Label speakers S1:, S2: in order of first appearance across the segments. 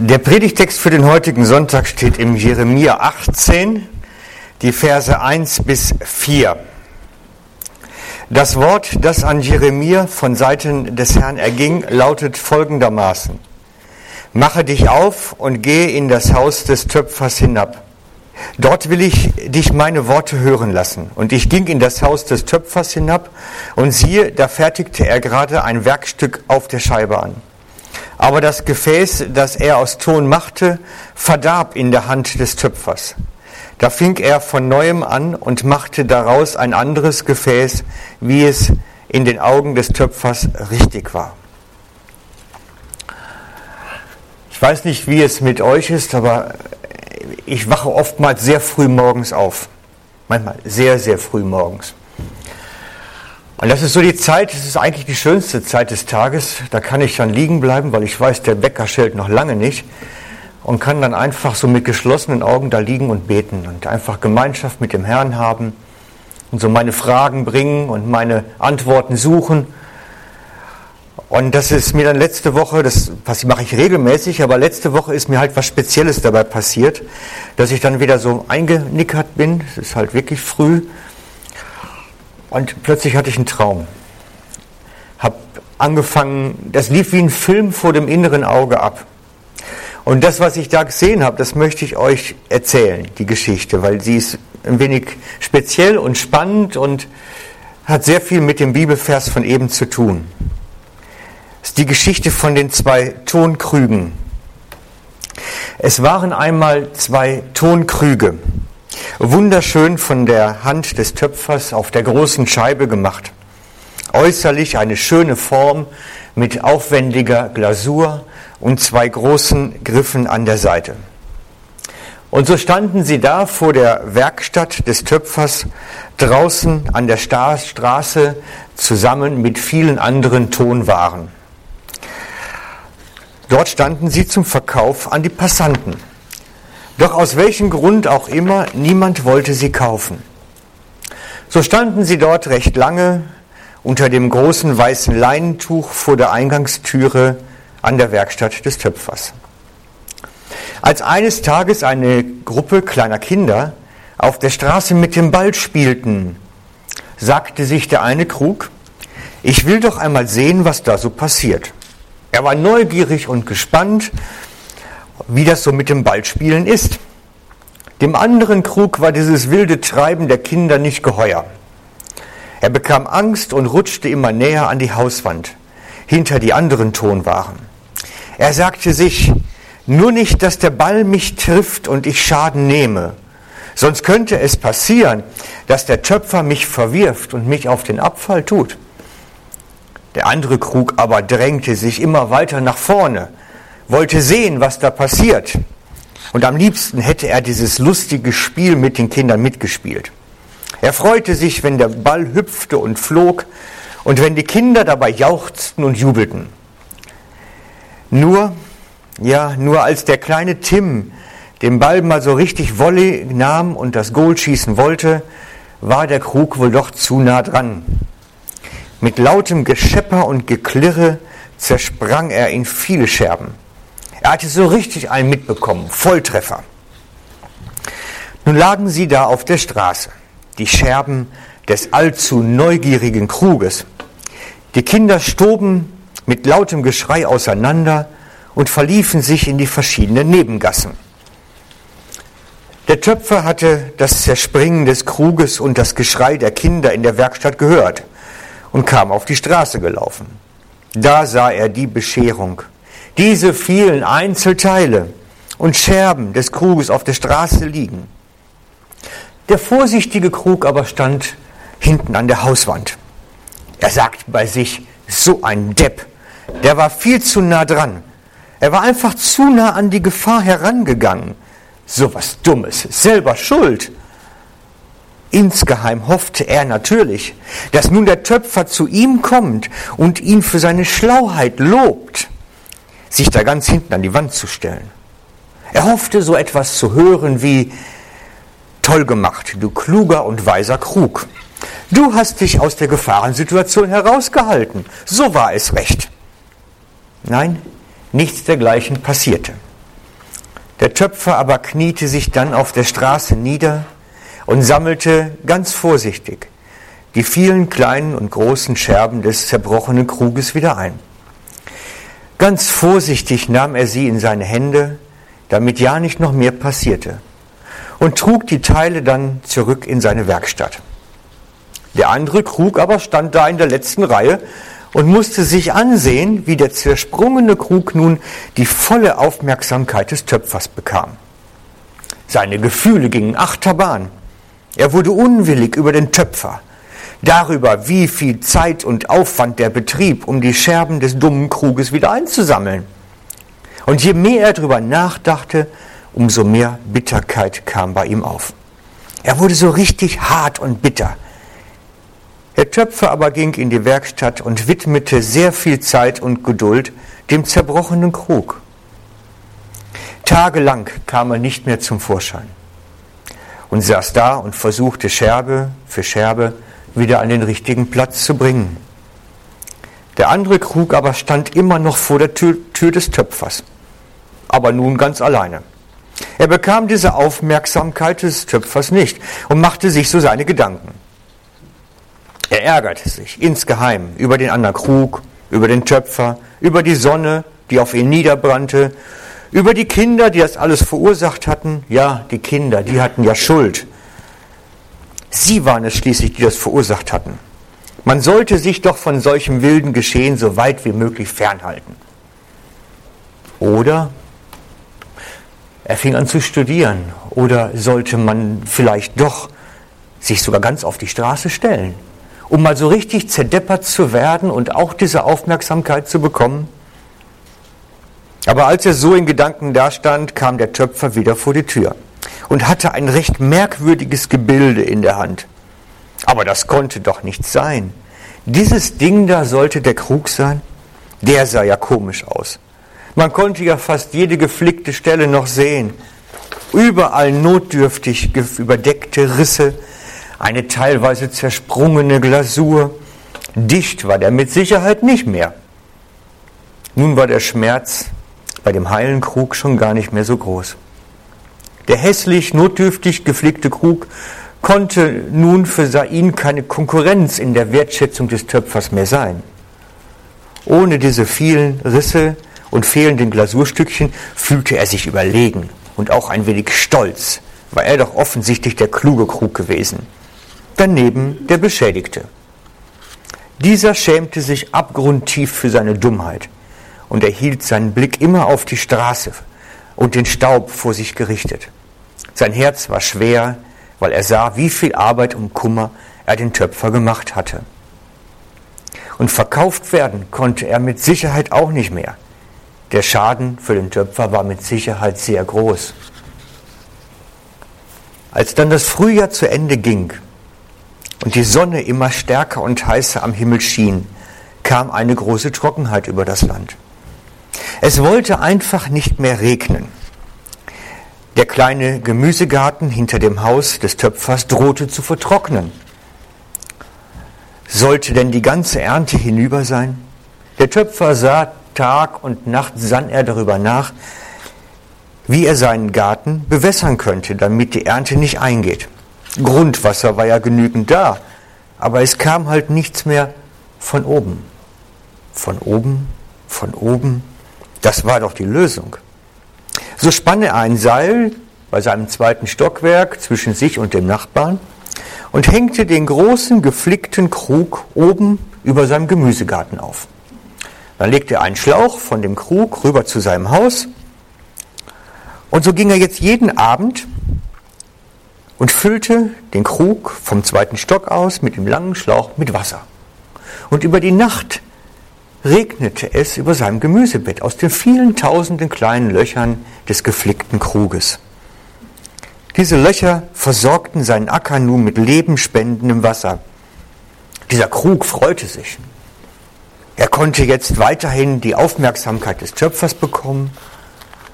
S1: Der Predigtext für den heutigen Sonntag steht im Jeremia 18, die Verse 1 bis 4. Das Wort, das an Jeremia von Seiten des Herrn erging, lautet folgendermaßen. Mache dich auf und gehe in das Haus des Töpfers hinab. Dort will ich dich meine Worte hören lassen. Und ich ging in das Haus des Töpfers hinab und siehe, da fertigte er gerade ein Werkstück auf der Scheibe an. Aber das Gefäß, das er aus Ton machte, verdarb in der Hand des Töpfers. Da fing er von neuem an und machte daraus ein anderes Gefäß, wie es in den Augen des Töpfers richtig war. Ich weiß nicht, wie es mit euch ist, aber ich wache oftmals sehr früh morgens auf. Manchmal sehr, sehr früh morgens. Und das ist so die Zeit, das ist eigentlich die schönste Zeit des Tages. Da kann ich dann liegen bleiben, weil ich weiß, der Wecker schält noch lange nicht. Und kann dann einfach so mit geschlossenen Augen da liegen und beten und einfach Gemeinschaft mit dem Herrn haben und so meine Fragen bringen und meine Antworten suchen. Und das ist mir dann letzte Woche, das mache ich regelmäßig, aber letzte Woche ist mir halt was Spezielles dabei passiert, dass ich dann wieder so eingenickert bin. Es ist halt wirklich früh und plötzlich hatte ich einen Traum. Hab angefangen, das lief wie ein Film vor dem inneren Auge ab. Und das, was ich da gesehen habe, das möchte ich euch erzählen, die Geschichte, weil sie ist ein wenig speziell und spannend und hat sehr viel mit dem Bibelvers von eben zu tun. Das ist die Geschichte von den zwei Tonkrügen. Es waren einmal zwei Tonkrüge wunderschön von der Hand des Töpfers auf der großen Scheibe gemacht. Äußerlich eine schöne Form mit aufwendiger Glasur und zwei großen Griffen an der Seite. Und so standen sie da vor der Werkstatt des Töpfers draußen an der Straße zusammen mit vielen anderen Tonwaren. Dort standen sie zum Verkauf an die Passanten. Doch aus welchem Grund auch immer, niemand wollte sie kaufen. So standen sie dort recht lange unter dem großen weißen Leinentuch vor der Eingangstüre an der Werkstatt des Töpfers. Als eines Tages eine Gruppe kleiner Kinder auf der Straße mit dem Ball spielten, sagte sich der eine Krug, ich will doch einmal sehen, was da so passiert. Er war neugierig und gespannt wie das so mit dem Ballspielen ist. Dem anderen Krug war dieses wilde Treiben der Kinder nicht geheuer. Er bekam Angst und rutschte immer näher an die Hauswand, hinter die anderen Tonwaren. Er sagte sich, nur nicht, dass der Ball mich trifft und ich Schaden nehme. Sonst könnte es passieren, dass der Töpfer mich verwirft und mich auf den Abfall tut. Der andere Krug aber drängte sich immer weiter nach vorne, wollte sehen, was da passiert. Und am liebsten hätte er dieses lustige Spiel mit den Kindern mitgespielt. Er freute sich, wenn der Ball hüpfte und flog und wenn die Kinder dabei jauchzten und jubelten. Nur, ja, nur als der kleine Tim den Ball mal so richtig Wolle nahm und das Goal schießen wollte, war der Krug wohl doch zu nah dran. Mit lautem Geschepper und Geklirre zersprang er in viele Scherben. Er hatte so richtig einen mitbekommen, Volltreffer. Nun lagen sie da auf der Straße, die Scherben des allzu neugierigen Kruges. Die Kinder stoben mit lautem Geschrei auseinander und verliefen sich in die verschiedenen Nebengassen. Der Töpfer hatte das Zerspringen des Kruges und das Geschrei der Kinder in der Werkstatt gehört und kam auf die Straße gelaufen. Da sah er die Bescherung diese vielen Einzelteile und Scherben des Kruges auf der Straße liegen. Der vorsichtige Krug aber stand hinten an der Hauswand. Er sagt bei sich, so ein Depp, der war viel zu nah dran. Er war einfach zu nah an die Gefahr herangegangen. So was Dummes, selber schuld. Insgeheim hoffte er natürlich, dass nun der Töpfer zu ihm kommt und ihn für seine Schlauheit lobt sich da ganz hinten an die Wand zu stellen. Er hoffte so etwas zu hören wie, toll gemacht, du kluger und weiser Krug. Du hast dich aus der Gefahrensituation herausgehalten. So war es recht. Nein, nichts dergleichen passierte. Der Töpfer aber kniete sich dann auf der Straße nieder und sammelte ganz vorsichtig die vielen kleinen und großen Scherben des zerbrochenen Kruges wieder ein. Ganz vorsichtig nahm er sie in seine Hände, damit ja nicht noch mehr passierte, und trug die Teile dann zurück in seine Werkstatt. Der andere Krug aber stand da in der letzten Reihe und musste sich ansehen, wie der zersprungene Krug nun die volle Aufmerksamkeit des Töpfers bekam. Seine Gefühle gingen achterbahn. Er wurde unwillig über den Töpfer, darüber, wie viel Zeit und Aufwand der Betrieb, um die Scherben des dummen Kruges wieder einzusammeln. Und je mehr er darüber nachdachte, umso mehr Bitterkeit kam bei ihm auf. Er wurde so richtig hart und bitter. Der Töpfer aber ging in die Werkstatt und widmete sehr viel Zeit und Geduld dem zerbrochenen Krug. Tagelang kam er nicht mehr zum Vorschein und saß da und versuchte Scherbe für Scherbe wieder an den richtigen Platz zu bringen. Der andere Krug aber stand immer noch vor der Tür, Tür des Töpfers, aber nun ganz alleine. Er bekam diese Aufmerksamkeit des Töpfers nicht und machte sich so seine Gedanken. Er ärgerte sich insgeheim über den anderen Krug, über den Töpfer, über die Sonne, die auf ihn niederbrannte, über die Kinder, die das alles verursacht hatten. Ja, die Kinder, die hatten ja Schuld. Sie waren es schließlich, die das verursacht hatten. Man sollte sich doch von solchem wilden Geschehen so weit wie möglich fernhalten. Oder er fing an zu studieren. Oder sollte man vielleicht doch sich sogar ganz auf die Straße stellen um mal so richtig zerdeppert zu werden und auch diese Aufmerksamkeit zu bekommen? Aber als er so in Gedanken dastand, kam der Töpfer wieder vor die Tür und hatte ein recht merkwürdiges Gebilde in der Hand. Aber das konnte doch nicht sein. Dieses Ding da sollte der Krug sein? Der sah ja komisch aus. Man konnte ja fast jede geflickte Stelle noch sehen. Überall notdürftig überdeckte Risse, eine teilweise zersprungene Glasur. Dicht war der mit Sicherheit nicht mehr. Nun war der Schmerz bei dem heilen Krug schon gar nicht mehr so groß. Der hässlich, notdürftig geflickte Krug konnte nun für Sain keine Konkurrenz in der Wertschätzung des Töpfers mehr sein. Ohne diese vielen Risse und fehlenden Glasurstückchen fühlte er sich überlegen und auch ein wenig stolz, war er doch offensichtlich der kluge Krug gewesen daneben der Beschädigte. Dieser schämte sich abgrundtief für seine Dummheit und er hielt seinen Blick immer auf die Straße und den Staub vor sich gerichtet. Sein Herz war schwer, weil er sah, wie viel Arbeit und Kummer er den Töpfer gemacht hatte. Und verkauft werden konnte er mit Sicherheit auch nicht mehr. Der Schaden für den Töpfer war mit Sicherheit sehr groß. Als dann das Frühjahr zu Ende ging und die Sonne immer stärker und heißer am Himmel schien, kam eine große Trockenheit über das Land. Es wollte einfach nicht mehr regnen. Der kleine Gemüsegarten hinter dem Haus des Töpfers drohte zu vertrocknen. Sollte denn die ganze Ernte hinüber sein? Der Töpfer sah Tag und Nacht sann er darüber nach, wie er seinen Garten bewässern könnte, damit die Ernte nicht eingeht. Grundwasser war ja genügend da, aber es kam halt nichts mehr von oben. Von oben, von oben, das war doch die Lösung. So spann er ein Seil bei seinem zweiten Stockwerk zwischen sich und dem Nachbarn und hängte den großen geflickten Krug oben über seinem Gemüsegarten auf. Dann legte er einen Schlauch von dem Krug rüber zu seinem Haus und so ging er jetzt jeden Abend und füllte den Krug vom zweiten Stock aus mit dem langen Schlauch mit Wasser. Und über die Nacht regnete es über seinem Gemüsebett aus den vielen tausenden kleinen Löchern des geflickten Kruges. Diese Löcher versorgten seinen Acker nun mit lebenspendendem Wasser. Dieser Krug freute sich. Er konnte jetzt weiterhin die Aufmerksamkeit des Töpfers bekommen,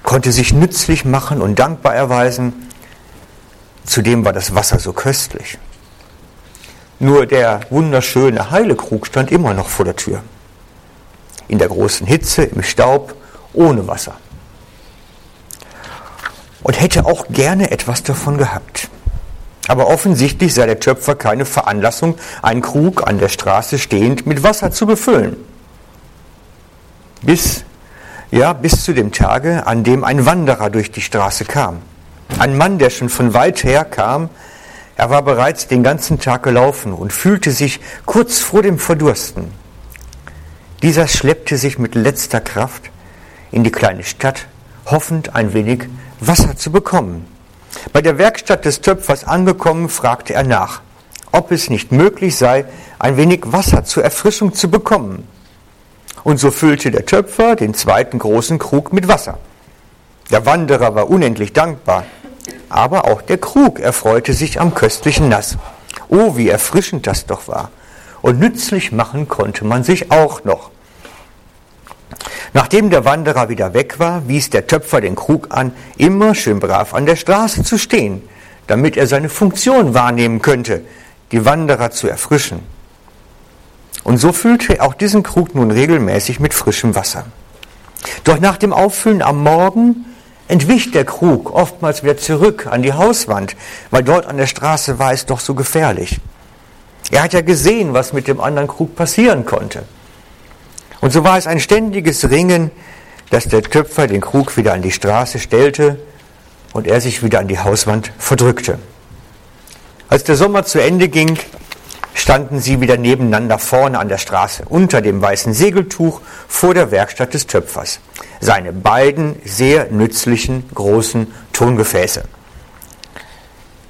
S1: konnte sich nützlich machen und dankbar erweisen Zudem war das Wasser so köstlich. Nur der wunderschöne heile Krug stand immer noch vor der Tür. In der großen Hitze, im Staub, ohne Wasser. und hätte auch gerne etwas davon gehabt. Aber offensichtlich sei der Töpfer keine Veranlassung, einen Krug an der Straße stehend mit Wasser zu befüllen. Bis, ja, bis zu dem Tage, an dem ein Wanderer durch die Straße kam. Ein Mann, der schon von weit her kam, er war bereits den ganzen Tag gelaufen und fühlte sich kurz vor dem Verdursten. Dieser schleppte sich mit letzter Kraft in die kleine Stadt, hoffend ein wenig Wasser zu bekommen. Bei der Werkstatt des Töpfers angekommen, fragte er nach, ob es nicht möglich sei, ein wenig Wasser zur Erfrischung zu bekommen. Und so füllte der Töpfer den zweiten großen Krug mit Wasser. Der Wanderer war unendlich dankbar, aber auch der Krug erfreute sich am köstlichen Nass. Oh, wie erfrischend das doch war. Und nützlich machen konnte man sich auch noch. Nachdem der Wanderer wieder weg war, wies der Töpfer den Krug an, immer schön brav an der Straße zu stehen, damit er seine Funktion wahrnehmen könnte, die Wanderer zu erfrischen. Und so füllte er auch diesen Krug nun regelmäßig mit frischem Wasser. Doch nach dem Auffüllen am Morgen entwich der Krug oftmals wieder zurück an die Hauswand, weil dort an der Straße war es doch so gefährlich. Er hat ja gesehen, was mit dem anderen Krug passieren konnte. Und so war es ein ständiges Ringen, dass der Töpfer den Krug wieder an die Straße stellte und er sich wieder an die Hauswand verdrückte. Als der Sommer zu Ende ging, standen sie wieder nebeneinander vorne an der Straße, unter dem weißen Segeltuch vor der Werkstatt des Töpfers. Seine beiden sehr nützlichen großen Tongefäße.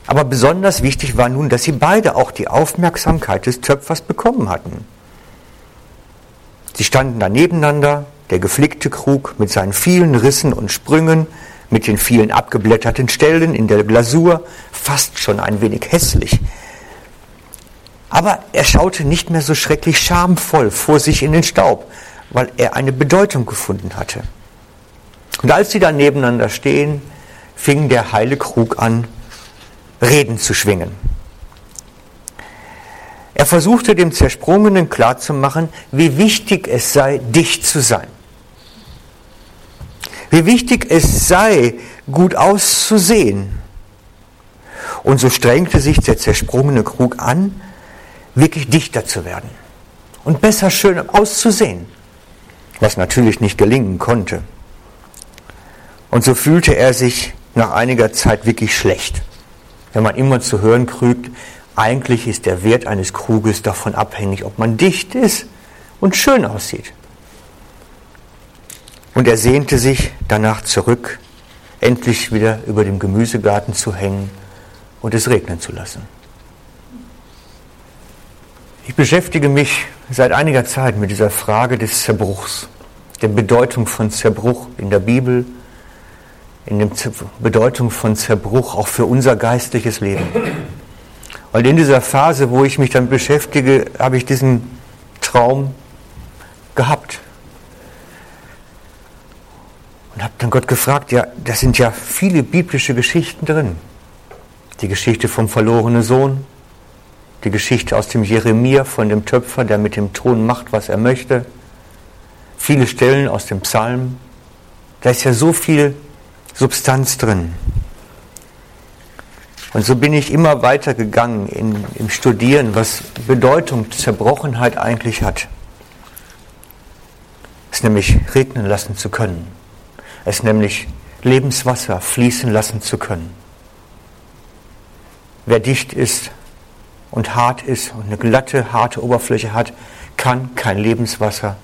S1: Aber besonders wichtig war nun, dass sie beide auch die Aufmerksamkeit des Töpfers bekommen hatten. Sie standen da nebeneinander, der geflickte Krug mit seinen vielen Rissen und Sprüngen, mit den vielen abgeblätterten Stellen in der Glasur, fast schon ein wenig hässlich. Aber er schaute nicht mehr so schrecklich schamvoll vor sich in den Staub, weil er eine Bedeutung gefunden hatte. Und als sie da nebeneinander stehen, fing der heile Krug an, Reden zu schwingen. Er versuchte dem Zersprungenen klarzumachen, wie wichtig es sei, dicht zu sein. Wie wichtig es sei, gut auszusehen. Und so strengte sich der zersprungene Krug an, wirklich dichter zu werden und besser schön auszusehen, was natürlich nicht gelingen konnte. Und so fühlte er sich nach einiger Zeit wirklich schlecht, wenn man immer zu hören kriegt, eigentlich ist der Wert eines Kruges davon abhängig, ob man dicht ist und schön aussieht. Und er sehnte sich danach zurück, endlich wieder über dem Gemüsegarten zu hängen und es regnen zu lassen. Ich beschäftige mich seit einiger Zeit mit dieser Frage des Zerbruchs, der Bedeutung von Zerbruch in der Bibel, in der Bedeutung von Zerbruch auch für unser geistliches Leben. Und in dieser Phase, wo ich mich dann beschäftige, habe ich diesen Traum gehabt. Und habe dann Gott gefragt, ja, da sind ja viele biblische Geschichten drin. Die Geschichte vom verlorenen Sohn, die Geschichte aus dem Jeremia von dem Töpfer, der mit dem Ton macht, was er möchte. Viele Stellen aus dem Psalm. Da ist ja so viel Substanz drin. Und so bin ich immer weiter gegangen in, im Studieren, was Bedeutung Zerbrochenheit eigentlich hat. Es nämlich regnen lassen zu können. Es nämlich Lebenswasser fließen lassen zu können. Wer dicht ist und hart ist und eine glatte, harte Oberfläche hat, kann kein Lebenswasser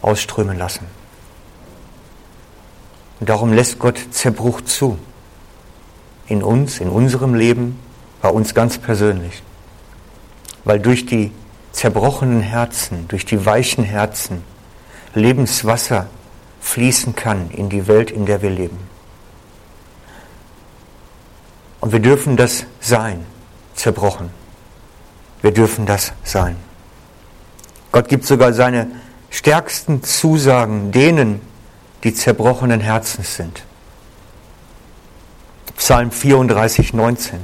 S1: ausströmen lassen. Und darum lässt Gott Zerbruch zu in uns, in unserem Leben, bei uns ganz persönlich. Weil durch die zerbrochenen Herzen, durch die weichen Herzen Lebenswasser fließen kann in die Welt, in der wir leben. Und wir dürfen das sein, zerbrochen. Wir dürfen das sein. Gott gibt sogar seine stärksten Zusagen denen, die zerbrochenen Herzens sind. Psalm 34, 19.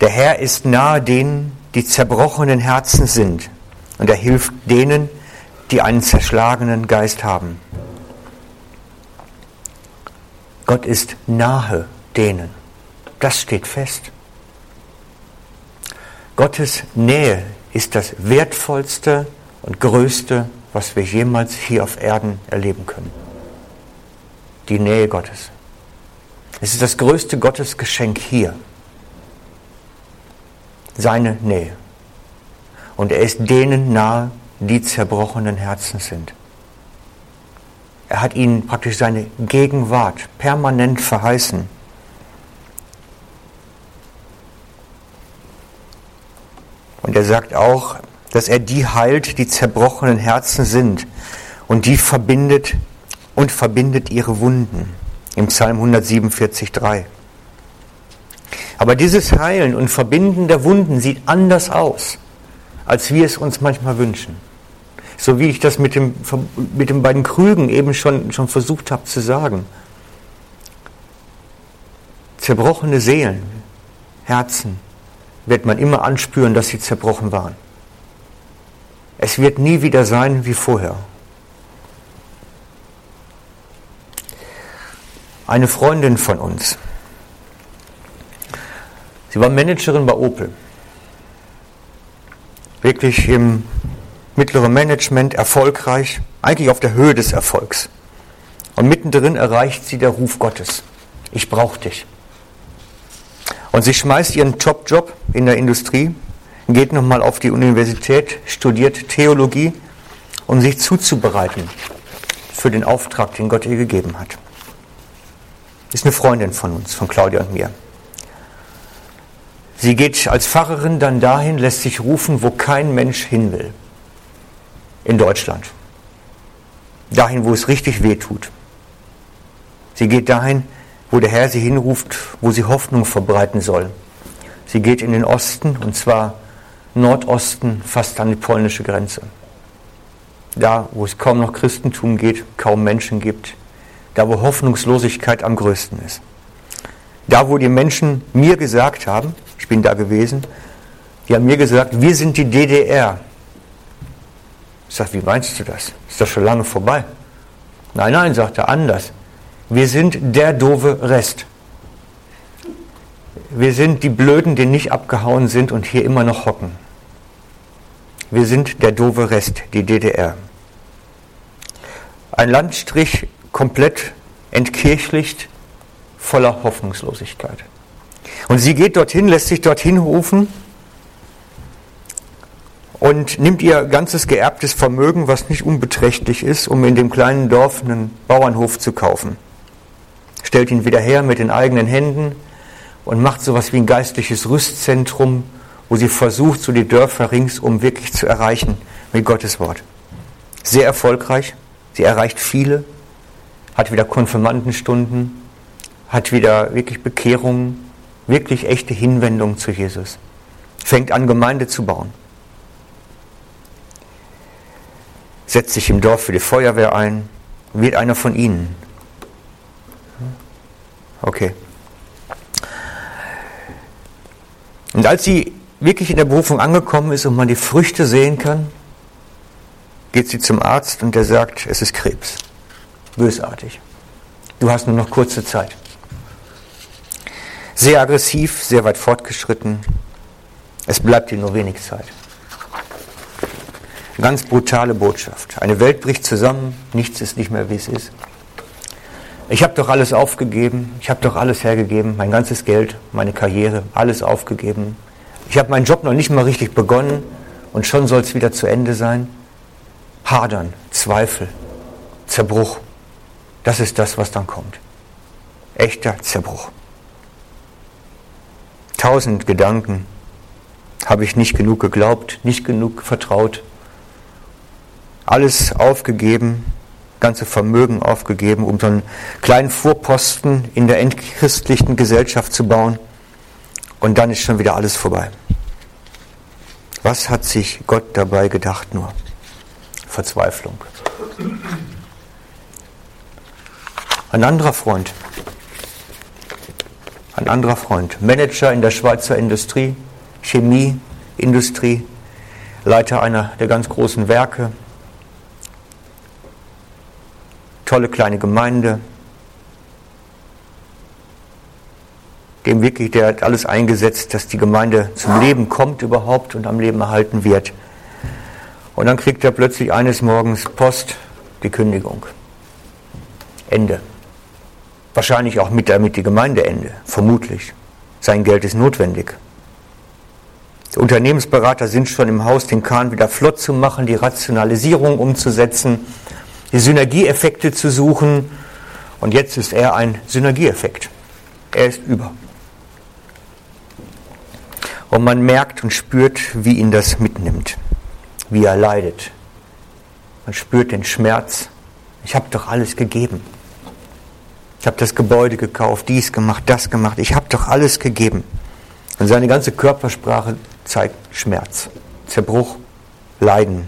S1: Der Herr ist nahe denen, die zerbrochenen Herzen sind, und er hilft denen, die einen zerschlagenen Geist haben. Gott ist nahe denen. Das steht fest. Gottes Nähe ist das Wertvollste und Größte, was wir jemals hier auf Erden erleben können. Die Nähe Gottes. Es ist das größte Gottesgeschenk hier. Seine Nähe. Und er ist denen nahe, die zerbrochenen Herzen sind. Er hat ihnen praktisch seine Gegenwart permanent verheißen. Und er sagt auch, dass er die heilt, die zerbrochenen Herzen sind und die verbindet und verbindet ihre Wunden. Im Psalm 147, 3. Aber dieses Heilen und Verbinden der Wunden sieht anders aus, als wir es uns manchmal wünschen. So wie ich das mit, dem, mit den beiden Krügen eben schon, schon versucht habe zu sagen. Zerbrochene Seelen, Herzen, wird man immer anspüren, dass sie zerbrochen waren. Es wird nie wieder sein wie vorher. Eine Freundin von uns, sie war Managerin bei Opel, wirklich im mittleren Management erfolgreich, eigentlich auf der Höhe des Erfolgs. Und mittendrin erreicht sie der Ruf Gottes. Ich brauche dich. Und sie schmeißt ihren Top-Job in der Industrie, geht nochmal auf die Universität, studiert Theologie, um sich zuzubereiten für den Auftrag, den Gott ihr gegeben hat. Ist eine Freundin von uns, von Claudia und mir. Sie geht als Pfarrerin dann dahin, lässt sich rufen, wo kein Mensch hin will. In Deutschland. Dahin, wo es richtig weh tut. Sie geht dahin, wo der Herr sie hinruft, wo sie Hoffnung verbreiten soll. Sie geht in den Osten, und zwar Nordosten, fast an die polnische Grenze. Da, wo es kaum noch Christentum geht, kaum Menschen gibt. Da, wo Hoffnungslosigkeit am größten ist. Da, wo die Menschen mir gesagt haben, ich bin da gewesen, die haben mir gesagt, wir sind die DDR. Ich sage, wie meinst du das? Ist doch schon lange vorbei. Nein, nein, sagt er, anders. Wir sind der doofe Rest. Wir sind die Blöden, die nicht abgehauen sind und hier immer noch hocken. Wir sind der doofe Rest, die DDR. Ein Landstrich komplett entkirchlicht, voller Hoffnungslosigkeit. Und sie geht dorthin, lässt sich dorthin rufen und nimmt ihr ganzes geerbtes Vermögen, was nicht unbeträchtlich ist, um in dem kleinen Dorf einen Bauernhof zu kaufen stellt ihn wieder her mit den eigenen Händen und macht so etwas wie ein geistliches Rüstzentrum, wo sie versucht, so die Dörfer ringsum wirklich zu erreichen mit Gottes Wort. Sehr erfolgreich. Sie erreicht viele, hat wieder Konfirmandenstunden, hat wieder wirklich Bekehrungen, wirklich echte Hinwendung zu Jesus. Fängt an, Gemeinde zu bauen. Setzt sich im Dorf für die Feuerwehr ein, wird einer von ihnen. Okay. Und als sie wirklich in der Berufung angekommen ist und man die Früchte sehen kann, geht sie zum Arzt und der sagt, es ist Krebs. Bösartig. Du hast nur noch kurze Zeit. Sehr aggressiv, sehr weit fortgeschritten. Es bleibt dir nur wenig Zeit. Ganz brutale Botschaft. Eine Welt bricht zusammen, nichts ist nicht mehr, wie es ist. Ich habe doch alles aufgegeben, ich habe doch alles hergegeben, mein ganzes Geld, meine Karriere, alles aufgegeben. Ich habe meinen Job noch nicht mal richtig begonnen und schon soll es wieder zu Ende sein. Hadern, Zweifel, Zerbruch, das ist das, was dann kommt. Echter Zerbruch. Tausend Gedanken habe ich nicht genug geglaubt, nicht genug vertraut, alles aufgegeben, ganze Vermögen aufgegeben, um so einen kleinen Vorposten in der entchristlichen Gesellschaft zu bauen. Und dann ist schon wieder alles vorbei. Was hat sich Gott dabei gedacht nur? Verzweiflung. Ein anderer Freund, ein anderer Freund, Manager in der Schweizer Industrie, Chemieindustrie, Leiter einer der ganz großen Werke, tolle kleine Gemeinde, dem wirklich, der hat alles eingesetzt, dass die Gemeinde zum Leben kommt überhaupt und am Leben erhalten wird. Und dann kriegt er plötzlich eines Morgens Post, die Kündigung. Ende. Wahrscheinlich auch mit damit die Gemeindeende, vermutlich. Sein Geld ist notwendig. Die Unternehmensberater sind schon im Haus, den Kahn wieder flott zu machen, die Rationalisierung umzusetzen, die Synergieeffekte zu suchen. Und jetzt ist er ein Synergieeffekt. Er ist über. Und man merkt und spürt, wie ihn das mitnimmt, wie er leidet. Man spürt den Schmerz. Ich habe doch alles gegeben. Ich habe das Gebäude gekauft, dies gemacht, das gemacht. Ich habe doch alles gegeben. Und seine ganze Körpersprache zeigt Schmerz, Zerbruch, Leiden.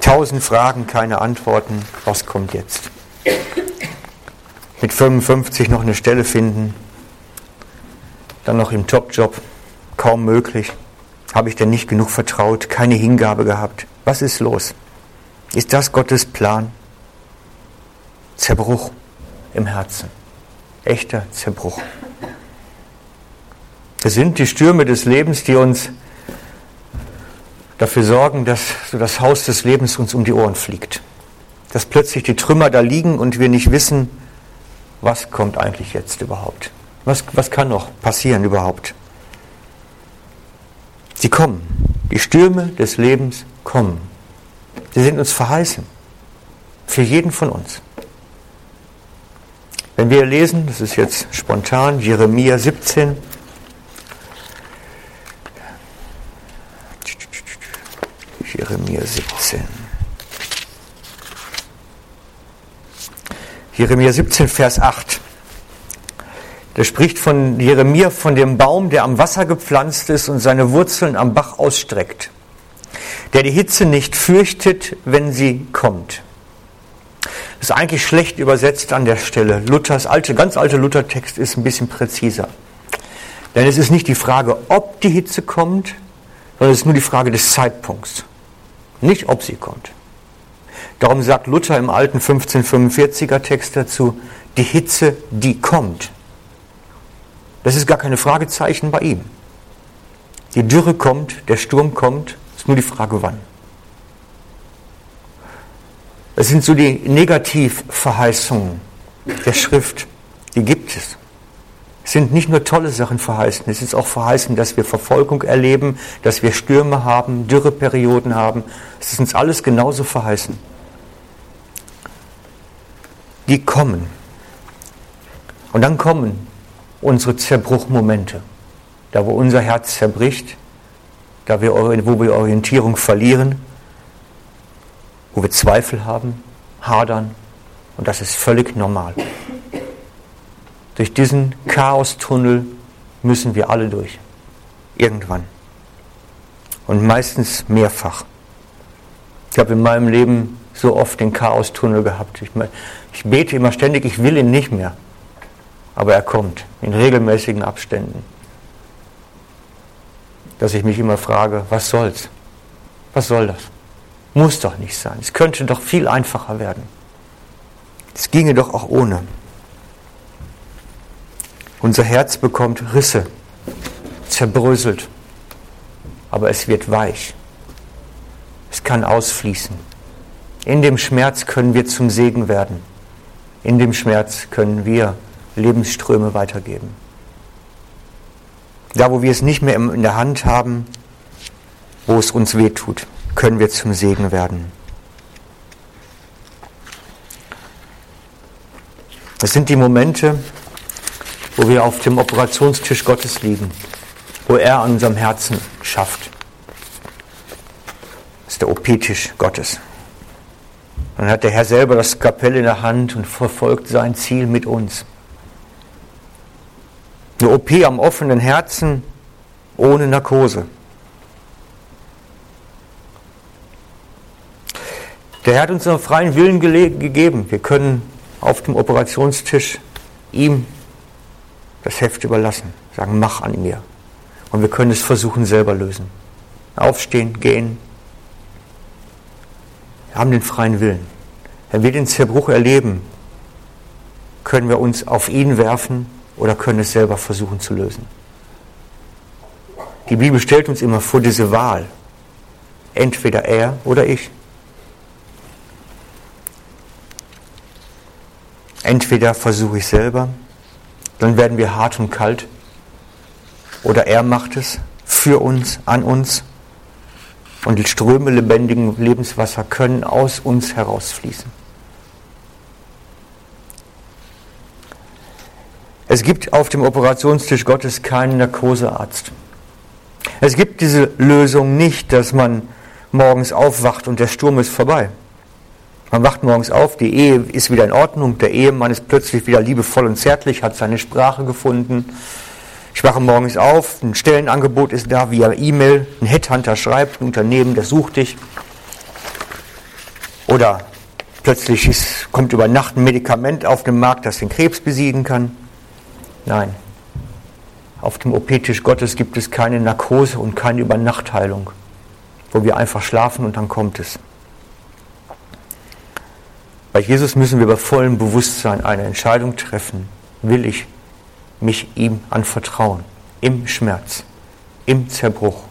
S1: Tausend Fragen, keine Antworten. Was kommt jetzt? Mit 55 noch eine Stelle finden, dann noch im Top-Job, kaum möglich. Habe ich denn nicht genug vertraut, keine Hingabe gehabt? Was ist los? Ist das Gottes Plan? Zerbruch im Herzen. Echter Zerbruch. Es sind die Stürme des Lebens, die uns dafür sorgen, dass so das Haus des Lebens uns um die Ohren fliegt. Dass plötzlich die Trümmer da liegen und wir nicht wissen, was kommt eigentlich jetzt überhaupt. Was, was kann noch passieren überhaupt? Sie kommen. Die Stürme des Lebens kommen. Sie sind uns verheißen. Für jeden von uns. Wenn wir lesen, das ist jetzt spontan, Jeremia 17, Jeremia 17. Jeremia 17, Vers 8. Da spricht von Jeremia von dem Baum, der am Wasser gepflanzt ist und seine Wurzeln am Bach ausstreckt, der die Hitze nicht fürchtet, wenn sie kommt. Das ist eigentlich schlecht übersetzt an der Stelle. Luthers alte, ganz alte Luthertext ist ein bisschen präziser. Denn es ist nicht die Frage, ob die Hitze kommt, sondern es ist nur die Frage des Zeitpunkts. Nicht, ob sie kommt. Darum sagt Luther im alten 1545er Text dazu, die Hitze, die kommt. Das ist gar keine Fragezeichen bei ihm. Die Dürre kommt, der Sturm kommt, ist nur die Frage wann. Das sind so die Negativverheißungen der Schrift, die gibt es. Es sind nicht nur tolle Sachen verheißen, es ist auch verheißen, dass wir Verfolgung erleben, dass wir Stürme haben, Dürreperioden haben. Es ist uns alles genauso verheißen. Die kommen. Und dann kommen unsere Zerbruchmomente, da wo unser Herz zerbricht, da wir, wo wir Orientierung verlieren, wo wir Zweifel haben, hadern. Und das ist völlig normal. Durch diesen Chaostunnel müssen wir alle durch. Irgendwann. Und meistens mehrfach. Ich habe in meinem Leben so oft den Chaostunnel gehabt. Ich, ich bete immer ständig, ich will ihn nicht mehr. Aber er kommt in regelmäßigen Abständen. Dass ich mich immer frage, was soll's? Was soll das? Muss doch nicht sein. Es könnte doch viel einfacher werden. Es ginge doch auch ohne. Unser Herz bekommt Risse, zerbröselt, aber es wird weich. Es kann ausfließen. In dem Schmerz können wir zum Segen werden. In dem Schmerz können wir Lebensströme weitergeben. Da, wo wir es nicht mehr in der Hand haben, wo es uns wehtut, können wir zum Segen werden. Es sind die Momente, wo wir auf dem Operationstisch Gottes liegen, wo er an unserem Herzen schafft. Das ist der OP-Tisch Gottes. Dann hat der Herr selber das Kapell in der Hand und verfolgt sein Ziel mit uns. Eine OP am offenen Herzen ohne Narkose. Der Herr hat uns einen freien Willen gegeben. Wir können auf dem Operationstisch ihm das Heft überlassen, sagen, mach an mir. Und wir können es versuchen selber lösen. Aufstehen, gehen. Wir haben den freien Willen. Wenn wir den Zerbruch erleben, können wir uns auf ihn werfen oder können es selber versuchen zu lösen. Die Bibel stellt uns immer vor diese Wahl. Entweder er oder ich. Entweder versuche ich selber, dann werden wir hart und kalt, oder er macht es für uns, an uns, und die Ströme lebendigen Lebenswasser können aus uns herausfließen. Es gibt auf dem Operationstisch Gottes keinen Narkosearzt. Es gibt diese Lösung nicht, dass man morgens aufwacht und der Sturm ist vorbei. Man wacht morgens auf, die Ehe ist wieder in Ordnung, der Ehemann ist plötzlich wieder liebevoll und zärtlich, hat seine Sprache gefunden. Ich wache morgens auf, ein Stellenangebot ist da via E-Mail, ein Headhunter schreibt, ein Unternehmen, das sucht dich. Oder plötzlich ist, kommt über Nacht ein Medikament auf den Markt, das den Krebs besiegen kann. Nein, auf dem OP-Tisch Gottes gibt es keine Narkose und keine Übernachtheilung, wo wir einfach schlafen und dann kommt es. Bei Jesus müssen wir bei vollem Bewusstsein eine Entscheidung treffen. Will ich mich ihm anvertrauen? Im Schmerz, im Zerbruch,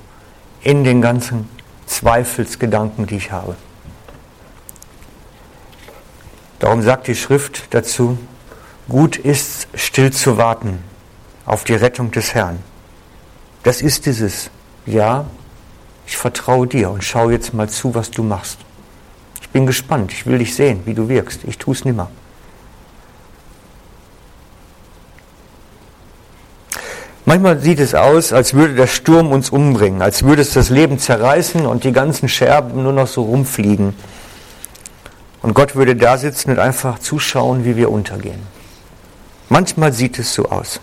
S1: in den ganzen Zweifelsgedanken, die ich habe. Darum sagt die Schrift dazu, gut ist still zu warten auf die Rettung des Herrn. Das ist dieses, ja, ich vertraue dir und schau jetzt mal zu, was du machst. Ich bin gespannt, ich will dich sehen, wie du wirkst. Ich tue es nimmer. Manchmal sieht es aus, als würde der Sturm uns umbringen, als würde es das Leben zerreißen und die ganzen Scherben nur noch so rumfliegen. Und Gott würde da sitzen und einfach zuschauen, wie wir untergehen. Manchmal sieht es so aus.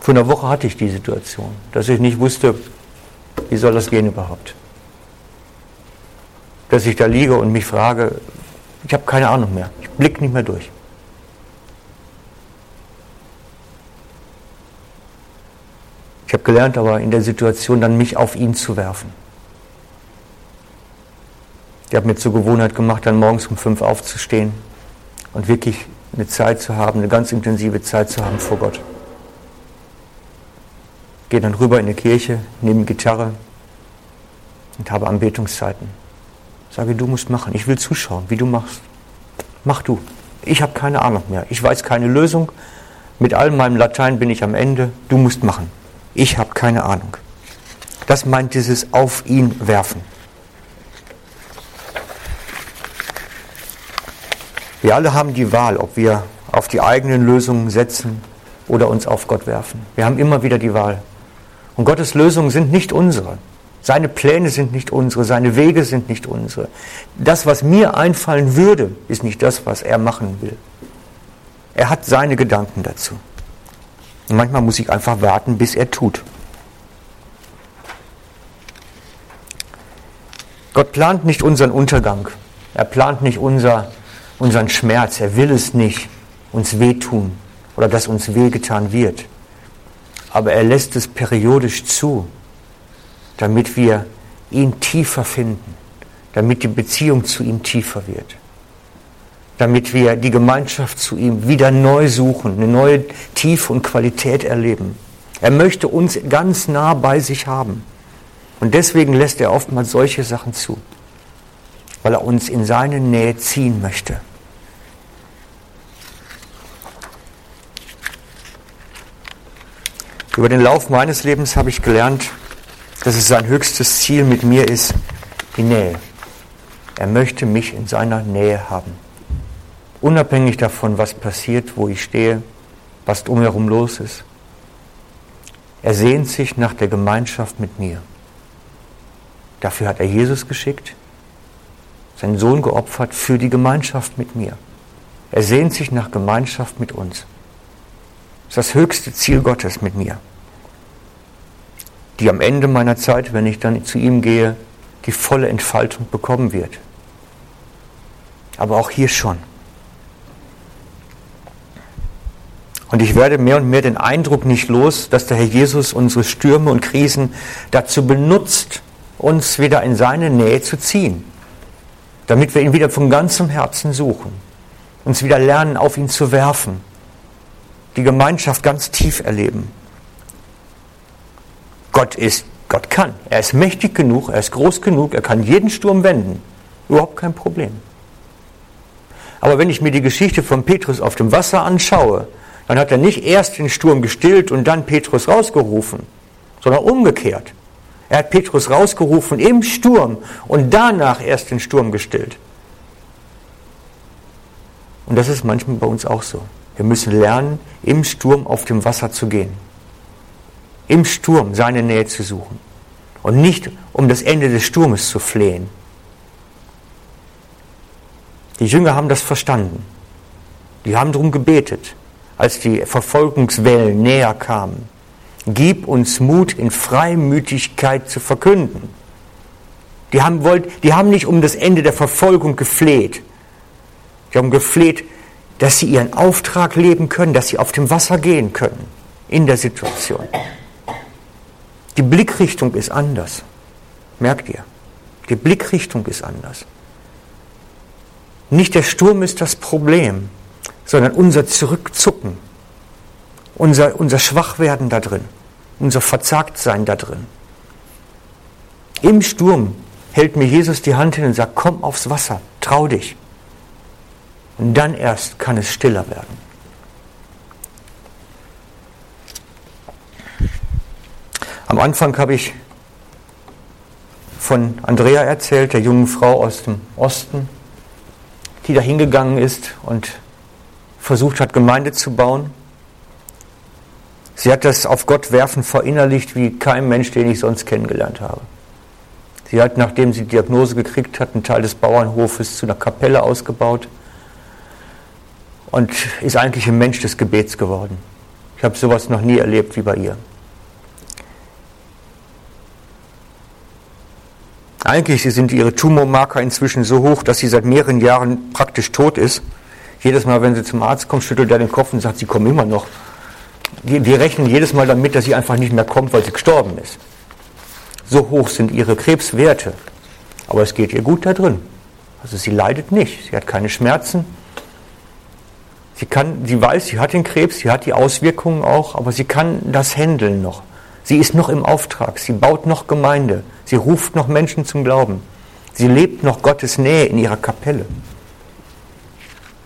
S1: Vor einer Woche hatte ich die Situation, dass ich nicht wusste, wie soll das gehen überhaupt dass ich da liege und mich frage, ich habe keine Ahnung mehr, ich blicke nicht mehr durch. Ich habe gelernt, aber in der Situation dann mich auf ihn zu werfen. Ich habe mir zur Gewohnheit gemacht, dann morgens um fünf aufzustehen und wirklich eine Zeit zu haben, eine ganz intensive Zeit zu haben vor Gott. Gehe dann rüber in die Kirche, nehme Gitarre und habe Anbetungszeiten. Sage, du musst machen. Ich will zuschauen, wie du machst. Mach du. Ich habe keine Ahnung mehr. Ich weiß keine Lösung. Mit all meinem Latein bin ich am Ende. Du musst machen. Ich habe keine Ahnung. Das meint dieses auf ihn werfen. Wir alle haben die Wahl, ob wir auf die eigenen Lösungen setzen oder uns auf Gott werfen. Wir haben immer wieder die Wahl. Und Gottes Lösungen sind nicht unsere. Seine Pläne sind nicht unsere, seine Wege sind nicht unsere. Das, was mir einfallen würde, ist nicht das, was er machen will. Er hat seine Gedanken dazu. Und manchmal muss ich einfach warten, bis er tut. Gott plant nicht unseren Untergang. Er plant nicht unser, unseren Schmerz. Er will es nicht uns wehtun oder dass uns wehgetan wird. Aber er lässt es periodisch zu, damit wir ihn tiefer finden, damit die Beziehung zu ihm tiefer wird, damit wir die Gemeinschaft zu ihm wieder neu suchen, eine neue Tiefe und Qualität erleben. Er möchte uns ganz nah bei sich haben. Und deswegen lässt er oftmals solche Sachen zu, weil er uns in seine Nähe ziehen möchte. Über den Lauf meines Lebens habe ich gelernt, dass es sein höchstes Ziel mit mir ist, die Nähe. Er möchte mich in seiner Nähe haben. Unabhängig davon, was passiert, wo ich stehe, was drumherum los ist. Er sehnt sich nach der Gemeinschaft mit mir. Dafür hat er Jesus geschickt, seinen Sohn geopfert für die Gemeinschaft mit mir. Er sehnt sich nach Gemeinschaft mit uns. Das ist das höchste Ziel Gottes mit mir die am Ende meiner Zeit, wenn ich dann zu ihm gehe, die volle Entfaltung bekommen wird. Aber auch hier schon. Und ich werde mehr und mehr den Eindruck nicht los, dass der Herr Jesus unsere Stürme und Krisen dazu benutzt, uns wieder in seine Nähe zu ziehen, damit wir ihn wieder von ganzem Herzen suchen. uns wieder lernen, auf ihn zu werfen, die Gemeinschaft ganz tief erleben. Gott ist, Gott kann. Er ist mächtig genug, er ist groß genug, er kann jeden Sturm wenden. Überhaupt kein Problem. Aber wenn ich mir die Geschichte von Petrus auf dem Wasser anschaue, dann hat er nicht erst den Sturm gestillt und dann Petrus rausgerufen, sondern umgekehrt. Er hat Petrus rausgerufen im Sturm und danach erst den Sturm gestillt. Und das ist manchmal bei uns auch so. Wir müssen lernen, im Sturm auf dem Wasser zu gehen. Im Sturm seine Nähe zu suchen. Und nicht um das Ende des Sturmes zu flehen. Die Jünger haben das verstanden. Die haben darum gebetet, als die Verfolgungswellen näher kamen. Gib uns Mut, in Freimütigkeit zu verkünden. Die haben, wollt, die haben nicht um das Ende der Verfolgung gefleht. Die haben gefleht, dass sie ihren Auftrag leben können, dass sie auf dem Wasser gehen können in der Situation. Die Blickrichtung ist anders. Merkt ihr? Die Blickrichtung ist anders. Nicht der Sturm ist das Problem, sondern unser Zurückzucken, unser, unser Schwachwerden da drin, unser Verzagtsein da drin. Im Sturm hält mir Jesus die Hand hin und sagt, komm aufs Wasser, trau dich. Und dann erst kann es stiller werden. Am Anfang habe ich von Andrea erzählt, der jungen Frau aus dem Osten, die da hingegangen ist und versucht hat, Gemeinde zu bauen. Sie hat das auf Gott werfen verinnerlicht wie kein Mensch, den ich sonst kennengelernt habe. Sie hat, nachdem sie die Diagnose gekriegt hat, einen Teil des Bauernhofes zu einer Kapelle ausgebaut und ist eigentlich ein Mensch des Gebets geworden. Ich habe sowas noch nie erlebt wie bei ihr. Eigentlich sind ihre Tumormarker inzwischen so hoch, dass sie seit mehreren Jahren praktisch tot ist. Jedes Mal, wenn sie zum Arzt kommt, schüttelt er den Kopf und sagt, sie kommen immer noch. Wir rechnen jedes Mal damit, dass sie einfach nicht mehr kommt, weil sie gestorben ist. So hoch sind ihre Krebswerte. Aber es geht ihr gut da drin. Also sie leidet nicht. Sie hat keine Schmerzen. Sie, kann, sie weiß, sie hat den Krebs, sie hat die Auswirkungen auch, aber sie kann das handeln noch. Sie ist noch im Auftrag, sie baut noch Gemeinde, sie ruft noch Menschen zum Glauben. Sie lebt noch Gottes Nähe in ihrer Kapelle.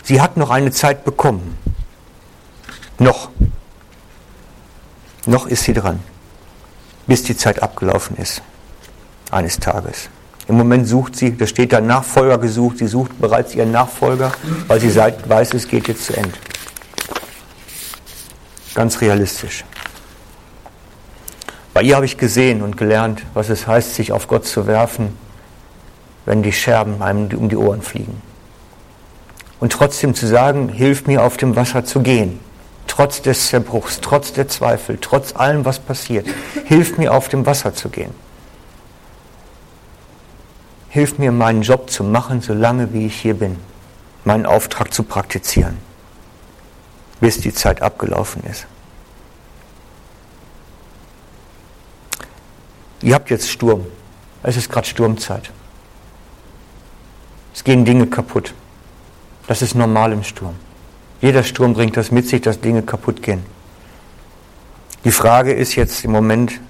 S1: Sie hat noch eine Zeit bekommen. Noch. Noch ist sie dran, bis die Zeit abgelaufen ist. Eines Tages. Im Moment sucht sie, da steht da Nachfolger gesucht, sie sucht bereits ihren Nachfolger, weil sie weiß, es geht jetzt zu Ende. Ganz realistisch. Bei ihr habe ich gesehen und gelernt, was es heißt, sich auf Gott zu werfen, wenn die Scherben einem um die Ohren fliegen. Und trotzdem zu sagen, hilf mir auf dem Wasser zu gehen, trotz des Zerbruchs, trotz der Zweifel, trotz allem, was passiert, hilf mir auf dem Wasser zu gehen. Hilf mir, meinen Job zu machen, solange wie ich hier bin, meinen Auftrag zu praktizieren, bis die Zeit abgelaufen ist. Ihr habt jetzt Sturm. Es ist gerade Sturmzeit. Es gehen Dinge kaputt. Das ist normal im Sturm. Jeder Sturm bringt das mit sich, dass Dinge kaputt gehen. Die Frage ist jetzt im Moment,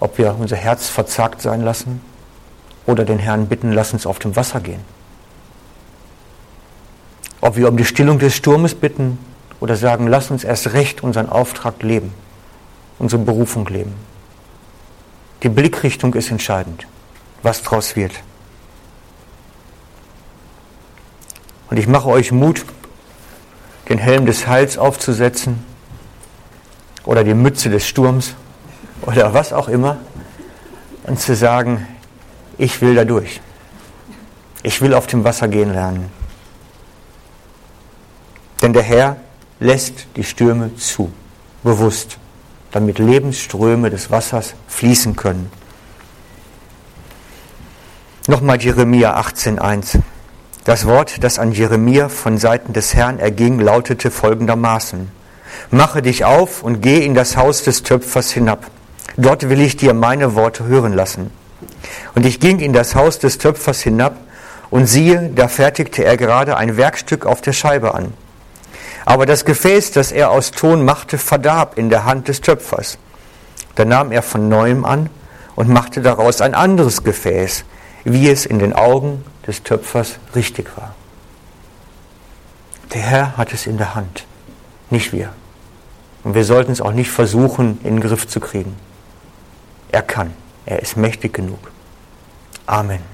S1: ob wir unser Herz verzagt sein lassen oder den Herrn bitten, lass uns auf dem Wasser gehen. Ob wir um die Stillung des Sturmes bitten oder sagen, lass uns erst recht unseren Auftrag leben unsere Berufung leben. Die Blickrichtung ist entscheidend, was daraus wird. Und ich mache euch Mut, den Helm des Heils aufzusetzen oder die Mütze des Sturms oder was auch immer und zu sagen, ich will da durch. Ich will auf dem Wasser gehen lernen. Denn der Herr lässt die Stürme zu, bewusst damit Lebensströme des Wassers fließen können. Nochmal Jeremia 18.1. Das Wort, das an Jeremia von Seiten des Herrn erging, lautete folgendermaßen. Mache dich auf und geh in das Haus des Töpfers hinab. Dort will ich dir meine Worte hören lassen. Und ich ging in das Haus des Töpfers hinab Und siehe, da fertigte er gerade ein Werkstück auf der Scheibe an. Aber das Gefäß, das er aus Ton machte, verdarb in der Hand des Töpfers. Da nahm er von neuem an und machte daraus ein anderes Gefäß, wie es in den Augen des Töpfers richtig war. Der Herr hat es in der Hand, nicht wir. Und wir sollten es auch nicht versuchen, in den Griff zu kriegen. Er kann. Er ist mächtig genug. Amen.